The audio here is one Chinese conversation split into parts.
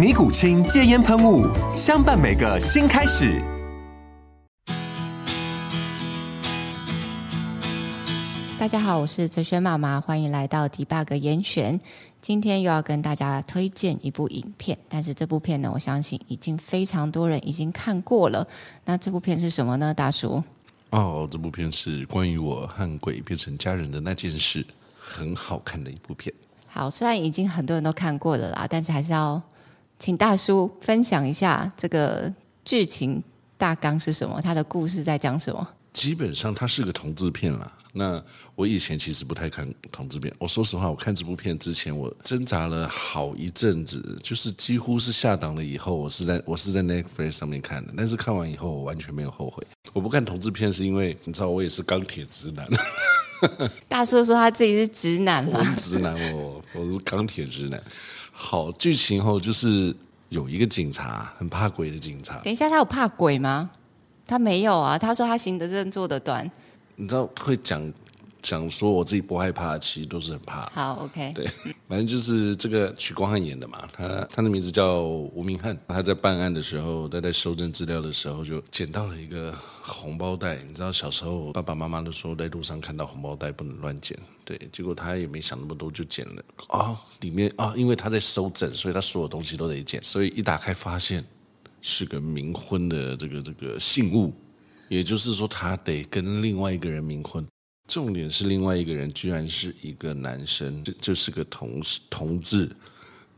尼古清戒烟喷雾，相伴每个新开始。大家好，我是哲轩妈妈，欢迎来到 Debug 严选。今天又要跟大家推荐一部影片，但是这部片呢，我相信已经非常多人已经看过了。那这部片是什么呢？大叔？哦，这部片是关于我和鬼变成家人的那件事，很好看的一部片。好，虽然已经很多人都看过了啦，但是还是要。请大叔分享一下这个剧情大纲是什么？他的故事在讲什么？基本上它是个同志片啦。那我以前其实不太看同志片。我说实话，我看这部片之前，我挣扎了好一阵子，就是几乎是下档了以后，我是在我是在 Netflix 上面看的。但是看完以后，我完全没有后悔。我不看同志片是因为你知道，我也是钢铁直男。大叔说他自己是直男吗？我是直男，哦我是钢铁直男。好，剧情后就是有一个警察很怕鬼的警察。等一下，他有怕鬼吗？他没有啊。他说他行得正，坐得端。你知道会讲。讲说我自己不害怕，其实都是很怕。好，OK。对，反正就是这个许光汉演的嘛，他他的名字叫吴明翰。他在办案的时候，他在收证资料的时候，就捡到了一个红包袋。你知道小时候爸爸妈妈都说在路上看到红包袋不能乱捡，对。结果他也没想那么多，就捡了。啊、哦，里面啊、哦，因为他在收证，所以他所有东西都得捡。所以一打开发现是个冥婚的这个这个信物，也就是说他得跟另外一个人冥婚。重点是另外一个人居然是一个男生，这这是个同同志。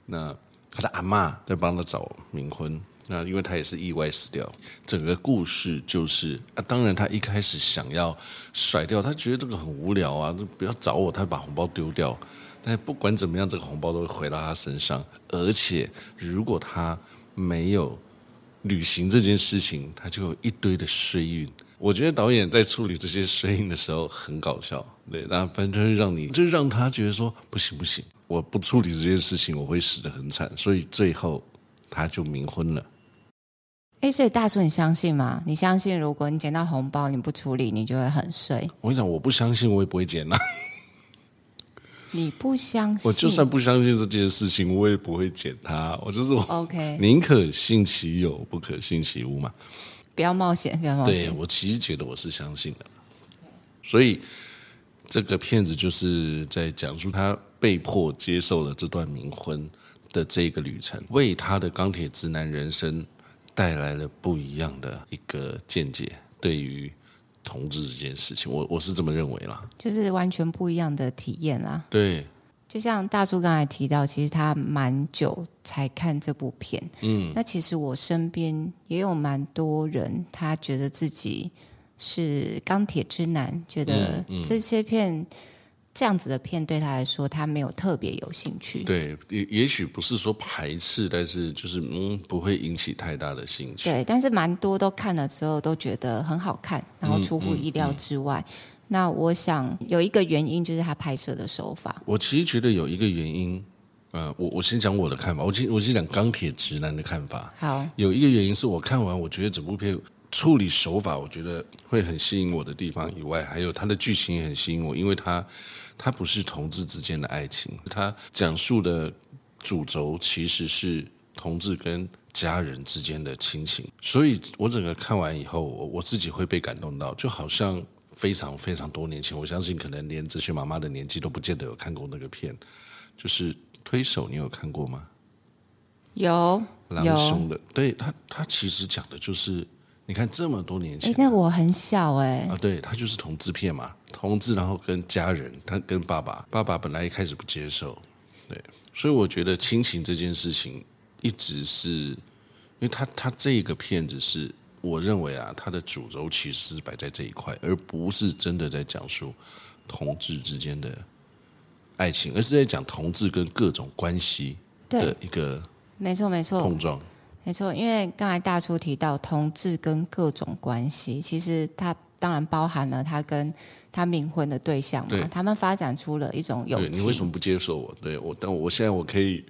那他的阿嬷在帮他找冥婚，那因为他也是意外死掉。整个故事就是啊，当然他一开始想要甩掉，他觉得这个很无聊啊，就不要找我，他把红包丢掉。但不管怎么样，这个红包都会回到他身上，而且如果他没有履行这件事情，他就有一堆的衰运。我觉得导演在处理这些声音的时候很搞笑，对，那反正就是让你，就让他觉得说不行不行，我不处理这件事情，我会死得很惨，所以最后他就冥婚了。哎，所以大叔，你相信吗？你相信如果你捡到红包你不处理，你就会很衰？我跟你讲，我不相信，我也不会捡啊。你不相信？我就算不相信这件事情，我也不会捡它。我就是我，OK，宁可信其有，不可信其无嘛。不要冒险，不要冒险。对，我其实觉得我是相信的，所以这个片子就是在讲述他被迫接受了这段冥婚的这个旅程，为他的钢铁直男人生带来了不一样的一个见解。对于同志这件事情，我我是这么认为啦，就是完全不一样的体验啦。对。就像大叔刚才提到，其实他蛮久才看这部片。嗯，那其实我身边也有蛮多人，他觉得自己是钢铁之男，觉得这些片、嗯嗯、这样子的片对他来说，他没有特别有兴趣。对，也也许不是说排斥，但是就是嗯，不会引起太大的兴趣。对，但是蛮多都看了之后都觉得很好看，然后出乎意料之外。那我想有一个原因就是他拍摄的手法。我其实觉得有一个原因，呃，我我先讲我的看法，我先我先讲钢铁直男的看法。好，有一个原因是我看完，我觉得整部片处理手法，我觉得会很吸引我的地方以外，还有它的剧情也很吸引我，因为它它不是同志之间的爱情，它讲述的主轴其实是同志跟家人之间的亲情，所以我整个看完以后，我我自己会被感动到，就好像。非常非常多年前，我相信可能连哲学妈妈的年纪都不见得有看过那个片，就是推手，你有看过吗？有，郎雄的，对他，他其实讲的就是你看这么多年前，哎，那我很小哎。啊，对，他就是同志片嘛，同志，然后跟家人，他跟爸爸，爸爸本来一开始不接受，对，所以我觉得亲情这件事情一直是，因为他他这个片子是，我认为啊，他的主轴其实是摆在这一块，而不是真的在讲述同志之间的爱情，而是在讲同志跟各种关系的一个，没错没错碰撞。没错，因为刚才大叔提到同志跟各种关系，其实他当然包含了他跟他冥婚的对象嘛，他们发展出了一种友情。你为什么不接受我？对我，但我现在我可以，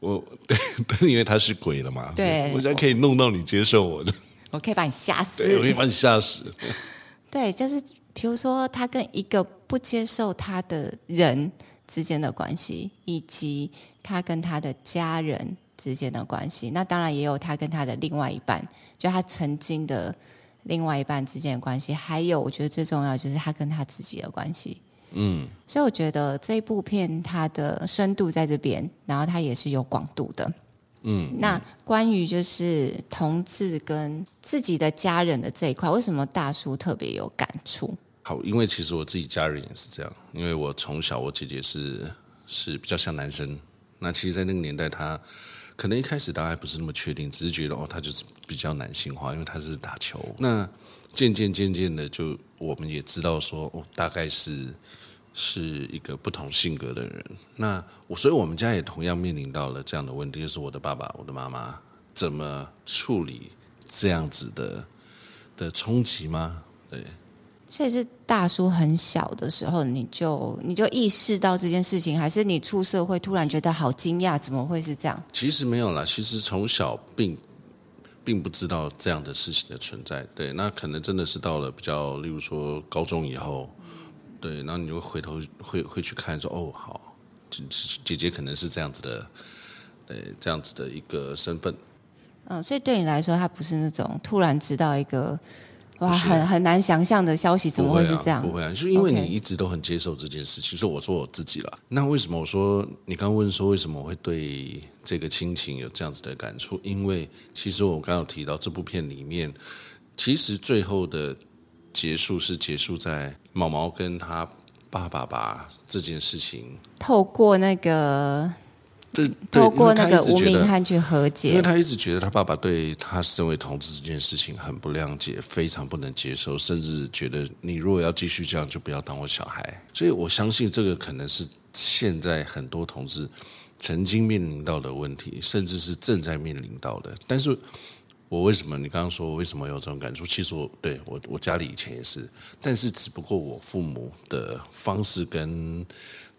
我对，因为他是鬼了嘛，对，我现在可以弄到你接受我的，我可以把你吓死，对，我可以把你吓死。对，就是比如说他跟一个不接受他的人之间的关系，以及他跟他的家人。之间的关系，那当然也有他跟他的另外一半，就他曾经的另外一半之间的关系，还有我觉得最重要就是他跟他自己的关系。嗯，所以我觉得这一部片它的深度在这边，然后它也是有广度的。嗯，那关于就是同志跟自己的家人的这一块，为什么大叔特别有感触？好，因为其实我自己家人也是这样，因为我从小我姐姐是是比较像男生，那其实，在那个年代她。可能一开始大家还不是那么确定，只是觉得哦，她就是比较男性化，因为她是打球。那渐渐渐渐的，就我们也知道说，哦，大概是是一个不同性格的人。那我，所以我们家也同样面临到了这样的问题，就是我的爸爸、我的妈妈怎么处理这样子的的冲击吗？对。所以是大叔很小的时候，你就你就意识到这件事情，还是你出社会突然觉得好惊讶？怎么会是这样？其实没有啦，其实从小并并不知道这样的事情的存在。对，那可能真的是到了比较，例如说高中以后，对，然后你就会回头会会去看说，哦，好，姐姐可能是这样子的，呃，这样子的一个身份。嗯，所以对你来说，他不是那种突然知道一个。哇，很很难想象的消息，怎么会是这样？不会啊，就是因为你一直都很接受这件事情。所以我说我自己了。那为什么我说你刚问说为什么我会对这个亲情有这样子的感触？因为其实我刚刚有提到这部片里面，其实最后的结束是结束在毛毛跟他爸爸把这件事情透过那个。对，透过那个吴明翰去和解，因为他一直觉得他爸爸对他身为同志这件事情很不谅解，非常不能接受，甚至觉得你如果要继续这样，就不要当我小孩。所以我相信这个可能是现在很多同志曾经面临到的问题，甚至是正在面临到的。但是我为什么？你刚刚说我为什么有这种感触？其实我对我我家里以前也是，但是只不过我父母的方式跟。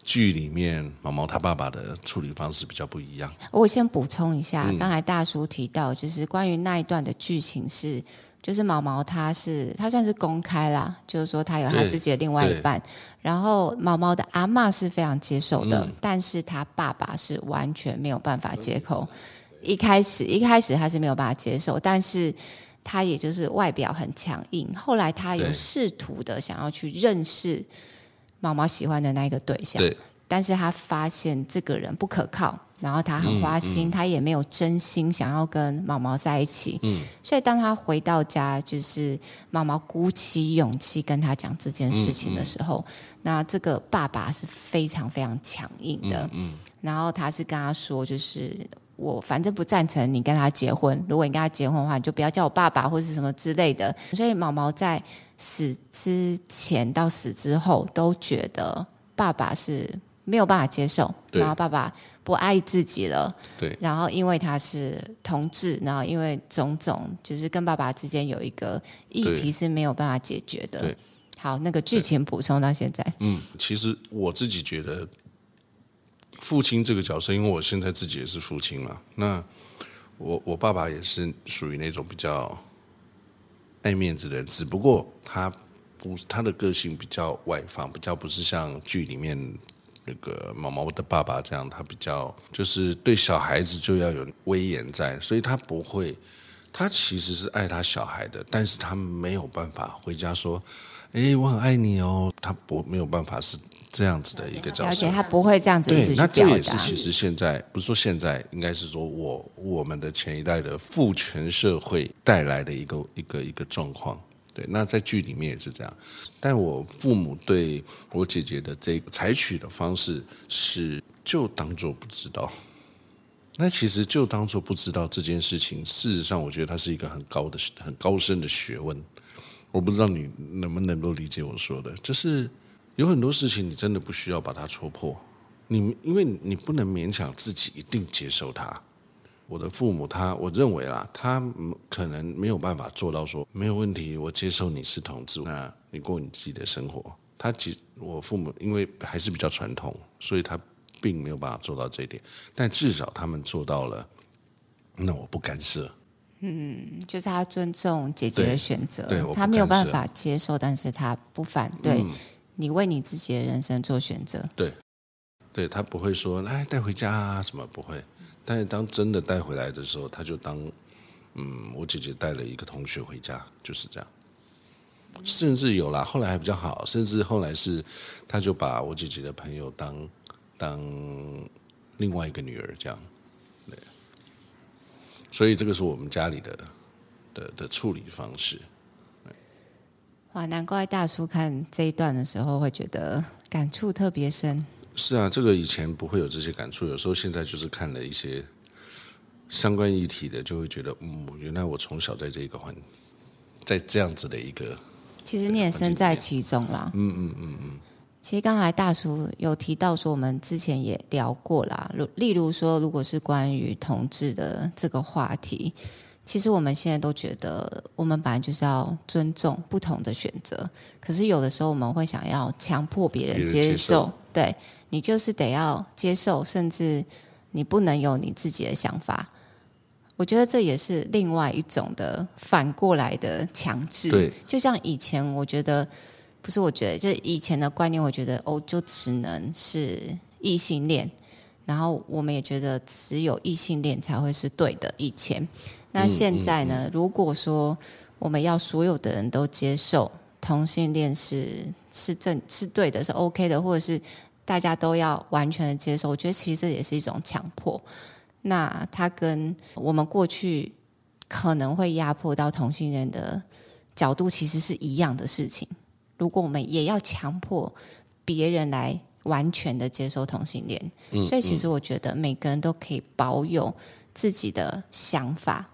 剧里面毛毛他爸爸的处理方式比较不一样。我先补充一下，刚才大叔提到，就是关于那一段的剧情是，就是毛毛他是他算是公开啦，就是说他有他自己的另外一半，然后毛毛的阿嬷是非常接受的，嗯、但是他爸爸是完全没有办法接受。一开始一开始他是没有办法接受，但是他也就是外表很强硬，后来他有试图的想要去认识。毛毛喜欢的那一个对象，对，但是他发现这个人不可靠，然后他很花心，嗯嗯、他也没有真心想要跟毛毛在一起，嗯，所以当他回到家，就是毛毛鼓起勇气跟他讲这件事情的时候，那这个爸爸是非常非常强硬的，嗯，嗯。然后他是跟他说，就是我反正不赞成你跟他结婚，如果你跟他结婚的话，你就不要叫我爸爸或是什么之类的，所以毛毛在。死之前到死之后，都觉得爸爸是没有办法接受，然后爸爸不爱自己了。对，然后因为他是同志，然后因为种种，就是跟爸爸之间有一个议题是没有办法解决的。对，好，那个剧情补充到现在。嗯，其实我自己觉得，父亲这个角色，因为我现在自己也是父亲嘛，那我我爸爸也是属于那种比较。爱面子的人，只不过他不，他的个性比较外放，比较不是像剧里面那个毛毛的爸爸这样，他比较就是对小孩子就要有威严在，所以他不会，他其实是爱他小孩的，但是他没有办法回家说，哎，我很爱你哦，他不没有办法是这样子的一个角色，而且他不会这样子一直去表达。对，那这也是其实现在不是说现在，应该是说我我们的前一代的父权社会带来的一个一个一个状况。对，那在剧里面也是这样。但我父母对我姐姐的这个采取的方式是，就当做不知道。那其实就当做不知道这件事情，事实上我觉得它是一个很高的、很高深的学问。我不知道你能不能够理解我说的，就是有很多事情你真的不需要把它戳破，你因为你不能勉强自己一定接受它。我的父母他，我认为啦，他可能没有办法做到说没有问题，我接受你是同志，那你过你自己的生活。他其我父母因为还是比较传统，所以他并没有办法做到这一点，但至少他们做到了。那我不干涉。嗯，就是他尊重姐姐的选择，对，他没有办法接受，但是他不反对、嗯、你为你自己的人生做选择。对，对他不会说来带回家啊什么不会，但是当真的带回来的时候，他就当嗯，我姐姐带了一个同学回家，就是这样。甚至有啦，后来还比较好，甚至后来是他就把我姐姐的朋友当当另外一个女儿这样。对所以这个是我们家里的的的处理方式。哇，难怪大叔看这一段的时候会觉得感触特别深。是啊，这个以前不会有这些感触，有时候现在就是看了一些相关议题的，就会觉得，嗯，原来我从小在这个环，在这样子的一个，其实你也身在其中啦。嗯嗯嗯嗯。其实刚才大叔有提到说，我们之前也聊过啦。如例如说，如果是关于同志的这个话题，其实我们现在都觉得，我们本来就是要尊重不同的选择。可是有的时候，我们会想要强迫别人接受，对，你就是得要接受，甚至你不能有你自己的想法。我觉得这也是另外一种的反过来的强制。对，就像以前，我觉得。不是，我觉得就是以前的观念，我觉得哦，就只能是异性恋，然后我们也觉得只有异性恋才会是对的。以前，那现在呢？如果说我们要所有的人都接受同性恋是是正是对的，是 OK 的，或者是大家都要完全的接受，我觉得其实这也是一种强迫。那它跟我们过去可能会压迫到同性恋的角度，其实是一样的事情。如果我们也要强迫别人来完全的接受同性恋，嗯，所以其实我觉得每个人都可以保有自己的想法，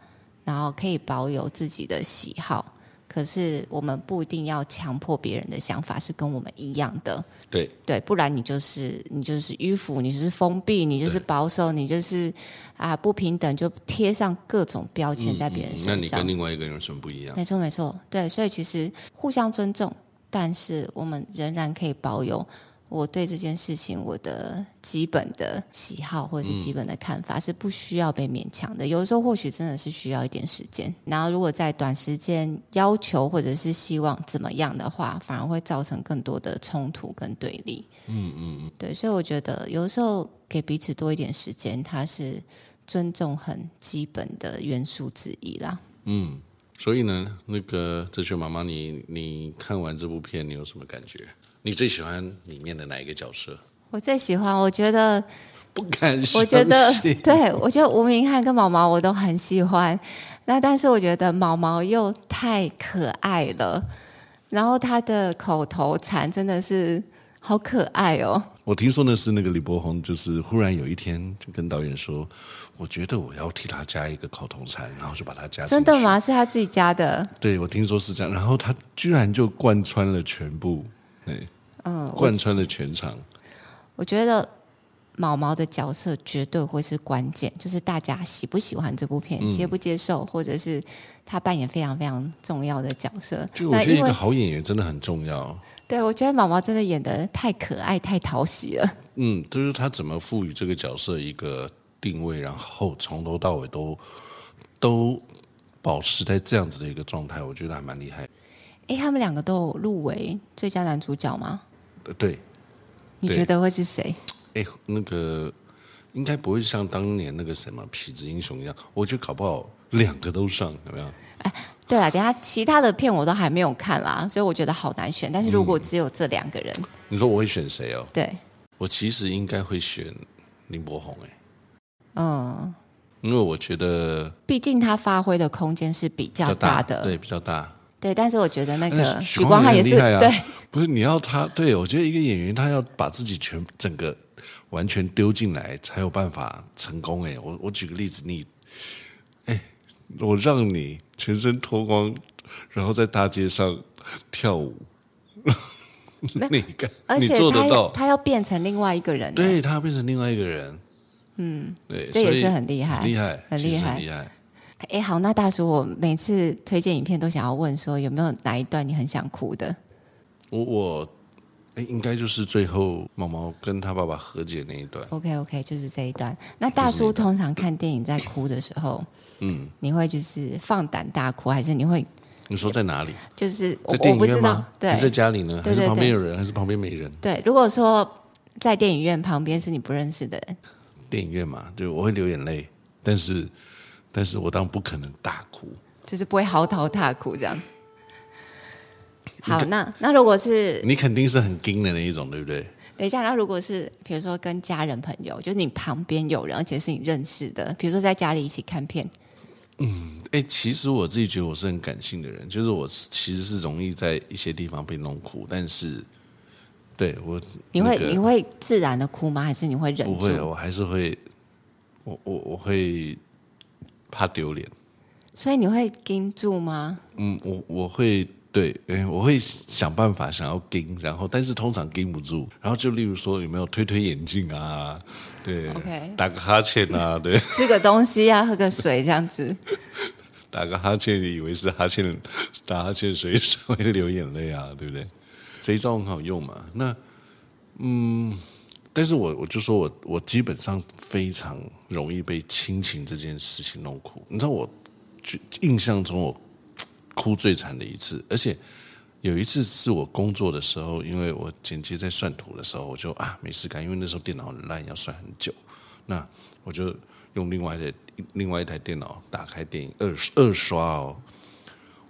然后可以保有自己的喜好。可是我们不一定要强迫别人的想法是跟我们一样的，对对，不然你就是你就是迂腐，你就是封闭，你就是保守，你就是啊不平等，就贴上各种标签在别人身上。嗯嗯，那你跟另外一个人有什么不一样？没错没错，对，所以其实互相尊重。但是我们仍然可以保有我对这件事情我的基本的喜好或者是基本的看法，是不需要被勉强的。有的时候或许真的是需要一点时间。然后如果在短时间要求或者是希望怎么样的话，反而会造成更多的冲突跟对立。嗯嗯嗯，对。所以我觉得有的时候给彼此多一点时间，它是尊重很基本的元素之一啦。嗯。所以呢，那个哲学妈妈，你你看完这部片，你有什么感觉？你最喜欢里面的哪一个角色？我最喜欢，我觉得不敢相信。我觉得，对，我觉得吴明翰跟毛毛我都很喜欢。那但是我觉得毛毛又太可爱了，然后他的口头禅真的是好可爱哦。我听说的是那个李柏宏，就是忽然有一天就跟导演说：“我觉得我要替他加一个口头禅，然后就把他加进去。”真的吗？是他自己加的？对，我听说是这样。然后他居然就贯穿了全部，对，嗯，贯穿了全场。我觉得毛毛的角色绝对会是关键，就是大家喜不喜欢这部片，嗯、接不接受，或者是他扮演非常非常重要的角色。就我觉得一个好演员真的很重要。对，我觉得毛毛真的演的太可爱、太讨喜了。嗯，就是他怎么赋予这个角色一个定位，然后从头到尾都都保持在这样子的一个状态，我觉得还蛮厉害。哎，他们两个都有入围最佳男主角吗？对。你觉得会是谁？哎，那个应该不会像当年那个什么痞子英雄一样，我觉得搞不好两个都上，有没有？哎，对了，等下其他的片我都还没有看啦，所以我觉得好难选。但是如果只有这两个人，嗯、你说我会选谁哦？对，我其实应该会选林柏宏哎。嗯，因为我觉得，毕竟他发挥的空间是比较大的，大对，比较大。对，但是我觉得那个许光汉也是、啊、对，不是你要他，对我觉得一个演员他要把自己全整个完全丢进来才有办法成功。哎，我我举个例子，你，哎，我让你全身脱光，然后在大街上跳舞，你干，而且他你做得到，他要变成另外一个人，对他要变成另外一个人，嗯，对，这也是很厉害，厉害，很厉害，很厉害。哎，好，那大叔，我每次推荐影片都想要问说，有没有哪一段你很想哭的？我我，哎，应该就是最后毛毛跟他爸爸和解那一段。OK OK，就是这一段。那大叔通常看电影在哭的时候，嗯，你会就是放胆大哭，还是你会？你说在哪里？就是在电影院吗？对，你在家里呢？还是旁边有人？还是旁边没人？对，如果说在电影院旁边是你不认识的人，电影院嘛，就我会流眼泪，但是。但是我当然不可能大哭，就是不会嚎啕大哭这样。好，那那如果是你肯定是很惊的那一种，对不对？等一下，那如果是比如说跟家人朋友，就是你旁边有人，而且是你认识的，比如说在家里一起看片。嗯，哎，其实我自己觉得我是很感性的人，就是我其实是容易在一些地方被弄哭，但是对我，你会、那个、你会自然的哭吗？还是你会忍住？不会，我还是会，我我我会。怕丢脸，所以你会盯住吗？嗯，我我会对，我会想办法想要盯，然后但是通常盯不住，然后就例如说有没有推推眼镜啊，对，OK，打个哈欠啊，对，吃个东西啊，喝个水这样子，打个哈欠，你以为是哈欠，打哈欠水 会流眼泪啊，对不对？这一招很好用嘛。那嗯。但是我我就说我我基本上非常容易被亲情这件事情弄哭。你知道我印象中我哭最惨的一次，而且有一次是我工作的时候，因为我剪辑在算图的时候，我就啊没事干，因为那时候电脑很烂，要算很久，那我就用另外的另外一台电脑打开电影二二刷哦。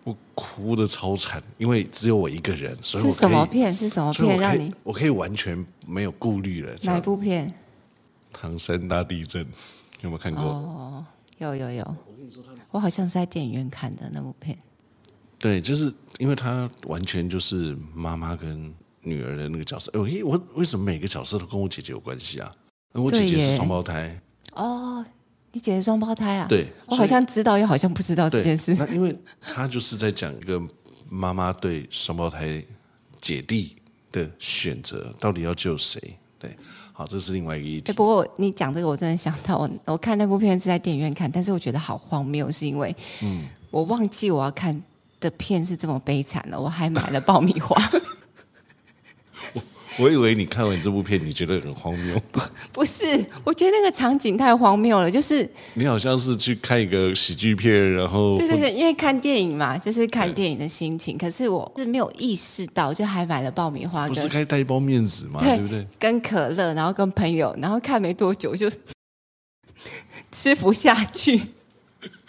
我哭的超惨，因为只有我一个人，所以我是什么片？是什么片让你？我可以完全没有顾虑了。哪一部片？唐山大地震，有没有看过？哦，有有有。我好像是在电影院看的那部片。对，就是因为他完全就是妈妈跟女儿的那个角色。哎，我为什么每个角色都跟我姐姐有关系啊？我姐姐是双胞胎。哦。你姐是双胞胎啊？对，我好像知道，又好像不知道这件事。那因为他就是在讲一个妈妈对双胞胎姐弟的选择，到底要救谁？对，好，这是另外一个议题。不过你讲这个，我真的想到我，我看那部片是在电影院看，但是我觉得好荒谬，是因为嗯，我忘记我要看的片是这么悲惨了，我还买了爆米花。我以为你看完这部片，你觉得很荒谬。不，不是，我觉得那个场景太荒谬了。就是你好像是去看一个喜剧片，然后对对对，因为看电影嘛，就是看电影的心情。可是我是没有意识到，就还买了爆米花，不是该带一包面纸吗？对，对不对？跟可乐，然后跟朋友，然后看没多久就 吃不下去，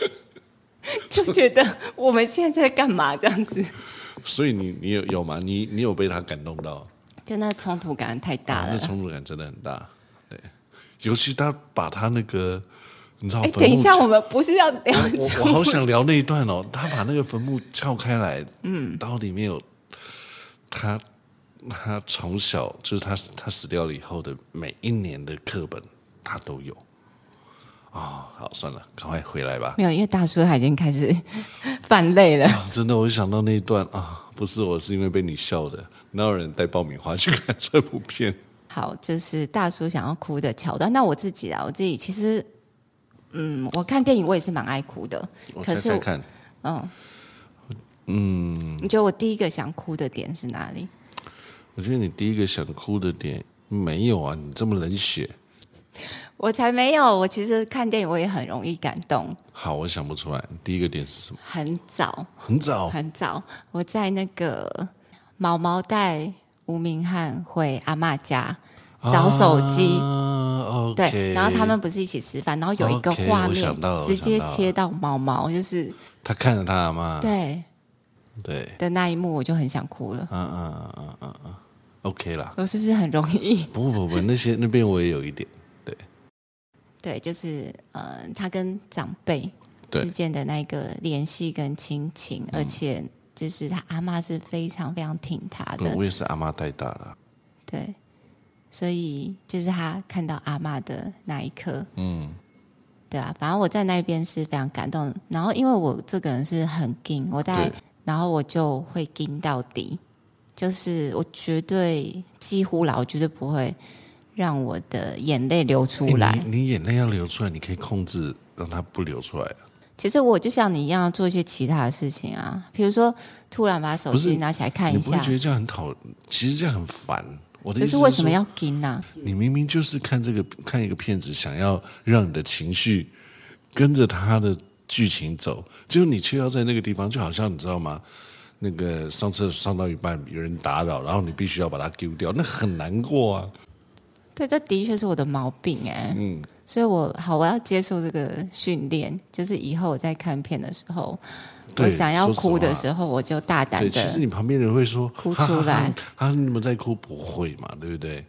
就觉得我们现在在干嘛这样子？所以你你有有吗？你你有被他感动到？就那冲突感太大了，啊，那冲突感真的很大。对，尤其他把他那个，你知道，等一下，我们不是要聊我，我好想聊那一段哦。他把那个坟墓撬开来，嗯，然后里面有他，他从小就是他他死掉了以后的每一年的课本，他都有。啊、哦，好，算了，赶快回来吧。没有，因为大叔他已经开始 犯累了，啊。真的，我就想到那一段啊，不是我，是因为被你笑的。哪有人带爆米花去看这部片？好，就是大叔想要哭的桥段。那我自己啊，我自己其实，嗯，我看电影我也是蛮爱哭的。我猜猜看，嗯嗯，你觉得我第一个想哭的点是哪里？我觉得你第一个想哭的点没有啊，你这么冷血。我才没有，我其实看电影我也很容易感动。好，我想不出来，第一个点是什么？很早，很早，很早，我在那个。毛毛带吴明翰回阿妈家找手机，对，然后他们不是一起吃饭，然后有一个画面直接切到毛毛，就是他看着他阿妈，对。对。的那一幕，我就很想哭了。嗯嗯嗯嗯嗯，OK 啦，我是不是很容易？不不不，那些那边我也有一点，对。对，就是呃，他跟长辈之间的那个联系跟亲情，而且就是他阿妈是非常非常挺他的。我也是阿妈带大的。对，所以就是他看到阿妈的那一刻，嗯，对啊，反正我在那边是非常感动。然后因为我这个人是很硬，我在，然后我就会硬到底，就是我绝对几乎啦，我绝对不会让我的眼泪流出来。你，你眼泪要流出来，你可以控制让它不流出来啊。其实我就像你一样做一些其他的事情啊，比如说突然把手机拿起来看一下，你不会觉得这样很讨，其实这样很烦。我的意思是，可是为什么要跟呢？你明明就是看这个看一个片子，想要让你的情绪跟着他的剧情走，结果你却要在那个地方，就好像你知道吗？那个上厕所上到一半有人打扰，然后你必须要把它丢掉，那很难过啊。对，这的确是我的毛病哎。嗯。所以我好，我要接受这个训练，就是以后我在看片的时候，我想要哭的时候，我就大胆的。其实你旁边人会说哭出来，他你们在哭不会嘛？对不对？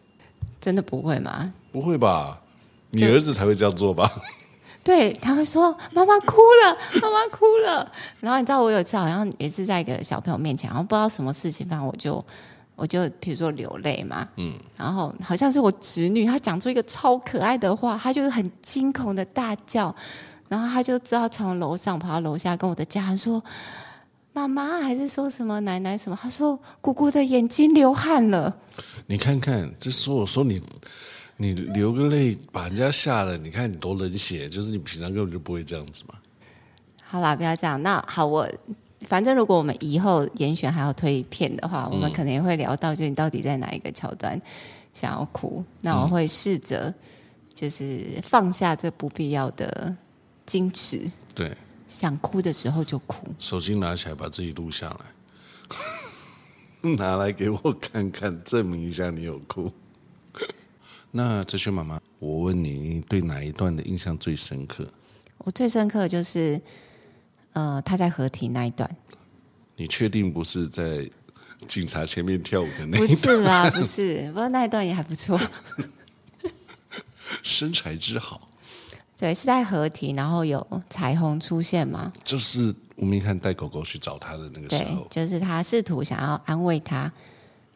真的不会吗？不会吧？你儿子才会这样做吧？对，他会说妈妈哭了，妈妈哭了。然后你知道我有一次好像也是在一个小朋友面前，然后不知道什么事情，反正我就。我就比如说流泪嘛，嗯，然后好像是我侄女，她讲出一个超可爱的话，她就是很惊恐的大叫，然后她就知道从楼上跑到楼下跟我的家人说：“妈妈还是说什么奶奶什么？”她说：“姑姑的眼睛流汗了。”你看看，这说我说你你流个泪把人家吓了，你看你多冷血，就是你平常根本就不会这样子嘛。好啦，不要这样。那好，我。反正如果我们以后严选还要推片的话，我们可能也会聊到，就你到底在哪一个桥段想要哭？那我会试着就是放下这不必要的矜持。对，想哭的时候就哭。手机拿起来，把自己录下来，拿来给我看看，证明一下你有哭。那哲学妈妈，我问你，你对哪一段的印象最深刻？我最深刻的就是。呃，他在合体那一段，你确定不是在警察前面跳舞的那一段？不是啦，不是，不过那一段也还不错，身材之好。对，是在合体，然后有彩虹出现嘛？就是吴明翰带狗狗去找他的那个时候，就是他试图想要安慰他，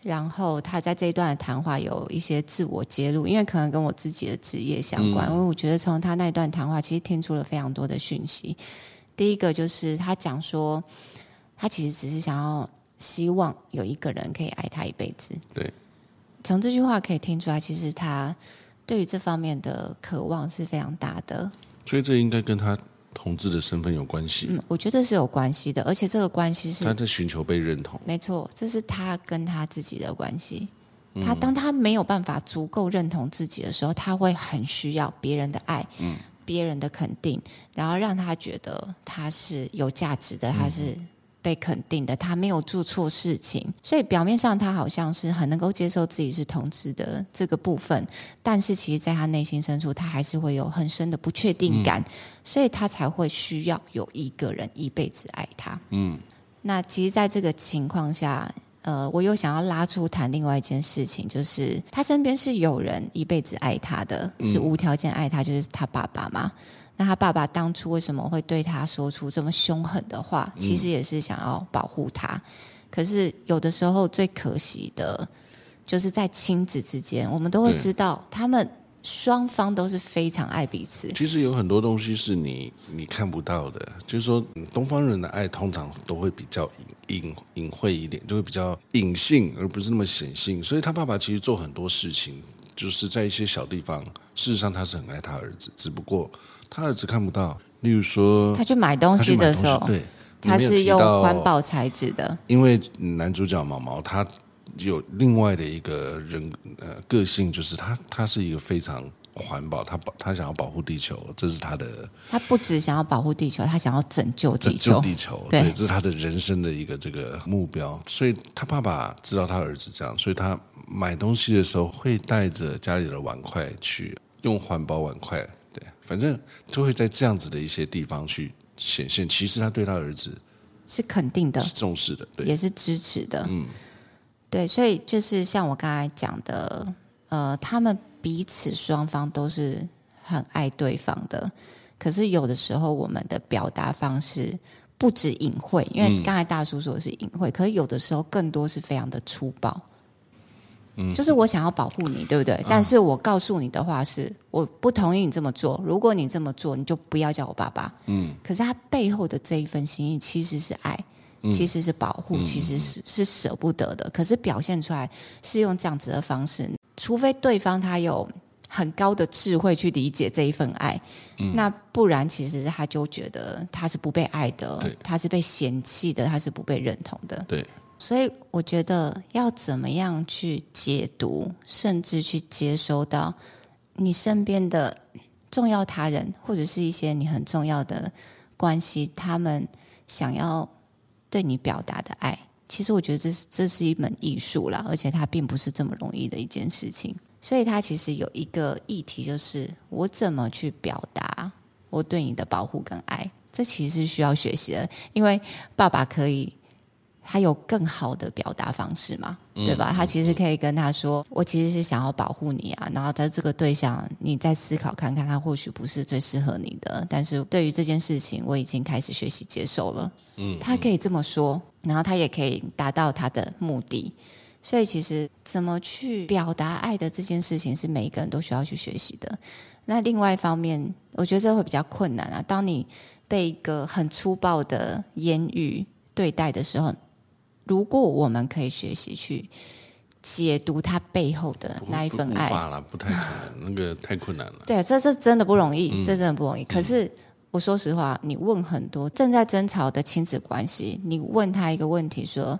然后他在这一段的谈话有一些自我揭露，因为可能跟我自己的职业相关，嗯、因为我觉得从他那一段谈话其实听出了非常多的讯息。第一个就是他讲说，他其实只是想要希望有一个人可以爱他一辈子。对，从这句话可以听出来，其实他对于这方面的渴望是非常大的。所以这应该跟他同志的身份有关系。嗯，我觉得是有关系的，而且这个关系是他在寻求被认同。没错，这是他跟他自己的关系。他当他没有办法足够认同自己的时候，他会很需要别人的爱。嗯。别人的肯定，然后让他觉得他是有价值的，他是被肯定的，他没有做错事情。所以表面上他好像是很能够接受自己是同志的这个部分，但是其实在他内心深处，他还是会有很深的不确定感，所以他才会需要有一个人一辈子爱他。嗯，那其实，在这个情况下。呃，我又想要拉出谈另外一件事情，就是他身边是有人一辈子爱他的，是无条件爱他，就是他爸爸嘛。那他爸爸当初为什么会对他说出这么凶狠的话？其实也是想要保护他。可是有的时候最可惜的，就是在亲子之间，我们都会知道他们。双方都是非常爱彼此。其实有很多东西是你你看不到的，就是说东方人的爱通常都会比较隐隐隐晦一点，就会比较隐性，而不是那么显性。所以他爸爸其实做很多事情，就是在一些小地方，事实上他是很爱他儿子，只不过他儿子看不到。例如说，他去买东西的时候，对，他是用环保材质的。因为男主角毛毛他。有另外的一个人呃个性，就是他他是一个非常环保，他保他想要保护地球，这是他的。他不只想要保护地球，他想要拯救地球。拯救地球，对，对，这是他的人生的一个这个目标。所以他爸爸知道他儿子这样，所以他买东西的时候会带着家里的碗筷去。用环保碗筷，对，反正就会在这样子的一些地方去显现。其实他对他儿子是肯定的，是重视的，对，也是支持的，嗯，对，所以就是像我刚才讲的，呃，他们彼此双方都是很爱对方的，可是有的时候我们的表达方式不止隐晦，因为刚才大叔说的是隐晦，嗯，可是有的时候更多是非常的粗暴。就是我想要保护你，对不对？嗯、但是我告诉你的话是，我不同意你这么做。如果你这么做，你就不要叫我爸爸。嗯。可是他背后的这一份心意其实是爱，嗯、其实是保护，其实是是舍不得的。可是表现出来是用这样子的方式，除非对方他有很高的智慧去理解这一份爱，嗯、那不然其实他就觉得他是不被爱的，他是被嫌弃的，他是不被认同的。对。所以我觉得要怎么样去解读，甚至去接收到你身边的重要他人，或者是一些你很重要的关系，他们想要对你表达的爱，其实我觉得这是这是一门艺术啦，而且它并不是这么容易的一件事情。所以它其实有一个议题，就是我怎么去表达我对你的保护跟爱，这其实是需要学习的，因为爸爸可以。他有更好的表达方式嘛？对吧？他其实可以跟他说：“我其实是想要保护你啊。”然后他这个对象，你再思考看看，他或许不是最适合你的。但是对于这件事情，我已经开始学习接受了。嗯，他可以这么说，然后他也可以达到他的目的。所以，其实怎么去表达爱的这件事情，是每一个人都需要去学习的。那另外一方面，我觉得这会比较困难啊。当你被一个很粗暴的言语对待的时候。如果我们可以学习去解读他背后的那一份爱，无法了，不太可能，那个太困难了。对，这是真的不容易，这真的不容易。嗯、可是我说实话，你问很多正在争吵的亲子关系，你问他一个问题，说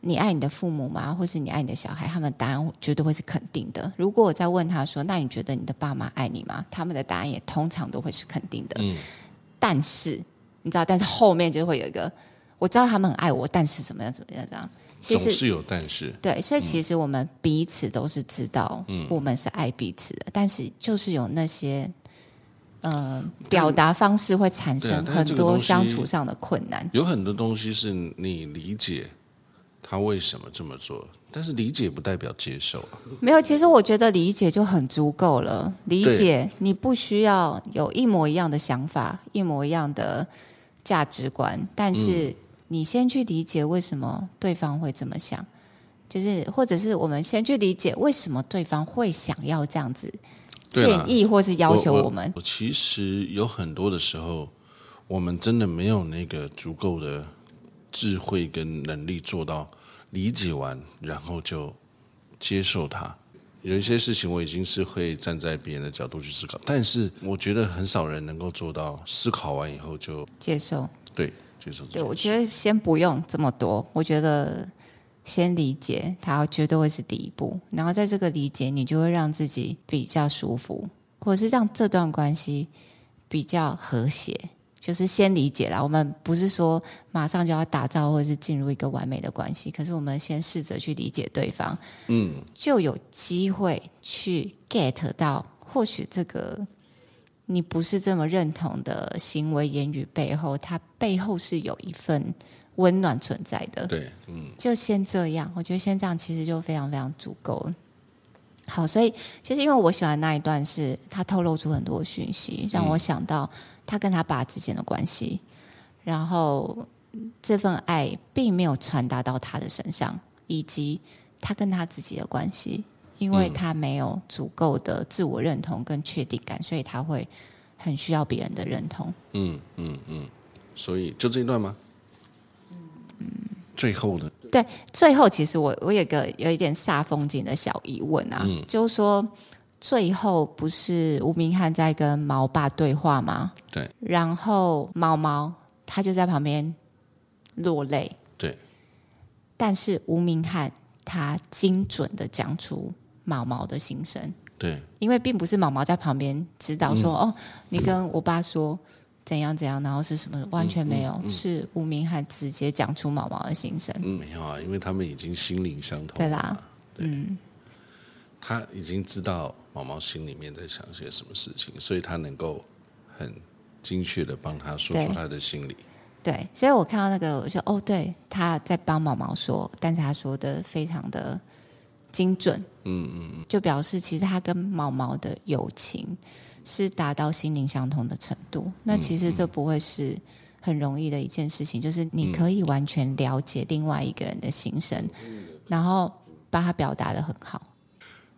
你爱你的父母吗？或是你爱你的小孩？他们答案绝对会是肯定的。如果我再问他说，那你觉得你的爸妈爱你吗？他们的答案也通常都会是肯定的。嗯，但是你知道，但是后面就会有一个。我知道他们很爱我，但是怎么样怎么样这样，其实总是有但是。对，所以其实我们彼此都是知道，我们是爱彼此的，嗯、但是就是有那些，呃，表达方式会产生很多相处上的困难。有很多东西是你理解他为什么这么做，但是理解不代表接受啊。没有，其实我觉得理解就很足够了。理解你不需要有一模一样的想法，一模一样的价值观，但是。嗯你先去理解为什么对方会这么想，就是或者是我们先去理解为什么对方会想要这样子建议或是要求我们。我，其实有很多的时候，我们真的没有那个足够的智慧跟能力做到理解完，然后就接受它。有一些事情我已经是会站在别人的角度去思考，但是我觉得很少人能够做到思考完以后就接受。对。对，我觉得先不用这么多。我觉得先理解，它绝对会是第一步。然后在这个理解，你就会让自己比较舒服，或者是让这段关系比较和谐。就是先理解啦。我们不是说马上就要打造或者是进入一个完美的关系，可是我们先试着去理解对方，嗯，就有机会去 get 到，或许这个。你不是这么认同的行为言语背后，它背后是有一份温暖存在的。对，嗯，就先这样，我觉得先这样其实就非常非常足够了。好，所以其实因为我喜欢那一段是他透露出很多讯息，让我想到他跟他爸之间的关系，然后这份爱并没有传达到他的身上，以及他跟他自己的关系。因为他没有足够的自我认同跟确定感，所以他会很需要别人的认同。嗯嗯嗯，所以就这一段吗？嗯，最后的对，最后其实我我有个有一点煞风景的小疑问啊，嗯、就是说最后不是吴明翰在跟毛爸对话吗？对，然后毛毛他就在旁边落泪。对，但是吴明翰他精准的讲出。毛毛的心声，对，因为并不是毛毛在旁边指导说，嗯、哦，你跟我爸说怎样怎样，然后是什么，完全没有，嗯嗯嗯、是吴明翰直接讲出毛毛的心声。嗯，没有啊，因为他们已经心灵相通。对啦，对嗯，他已经知道毛毛心里面在想些什么事情，所以他能够很精确的帮他说出他的心里。对，所以我看到那个，我说哦，对，他在帮毛毛说，但是他说的非常的精准。嗯嗯嗯，就表示其实他跟毛毛的友情是达到心灵相通的程度。那其实这不会是很容易的一件事情，就是你可以完全了解另外一个人的心声，然后把他表达的很好。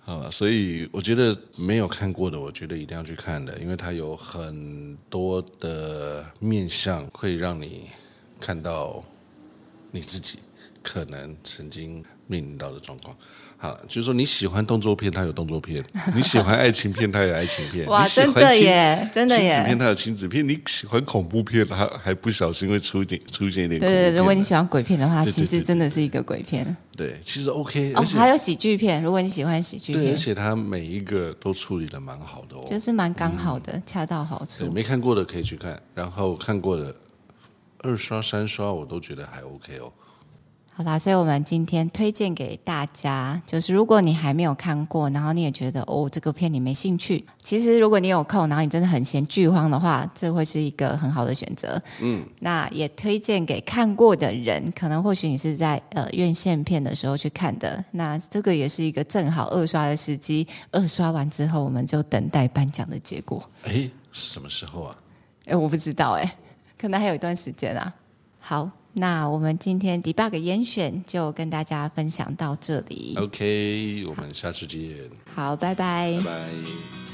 啊，所以我觉得没有看过的，我觉得一定要去看的，因为它有很多的面相，会让你看到你自己可能曾经面临到的状况。好，就是说你喜欢动作片，它有动作片；你喜欢爱情片，它有爱情片。哇，真的耶，真的耶！亲子片它有亲子片，你喜欢恐怖片，它还不小心会出点出现一点。对对，如果你喜欢鬼片的话，其实真的是一个鬼片。对，其实 OK。哦，还有喜剧片，如果你喜欢喜剧片，对，而且它每一个都处理的蛮好的哦，就是蛮刚好的，恰到好处。没看过的可以去看，然后看过的二刷三刷，我都觉得还 OK 哦。好啦，所以我们今天推荐给大家，就是如果你还没有看过，然后你也觉得哦这个片你没兴趣，其实如果你有空，然后你真的很嫌剧荒的话，这会是一个很好的选择。嗯，那也推荐给看过的人，可能或许你是在呃院线片的时候去看的，那这个也是一个正好二刷的时机。二刷完之后，我们就等待颁奖的结果。哎，什么时候啊？哎，我不知道哎，可能还有一段时间啊。好。那我们今天 Debug 严选就跟大家分享到这里。OK，我们下次见。好，拜拜。拜拜。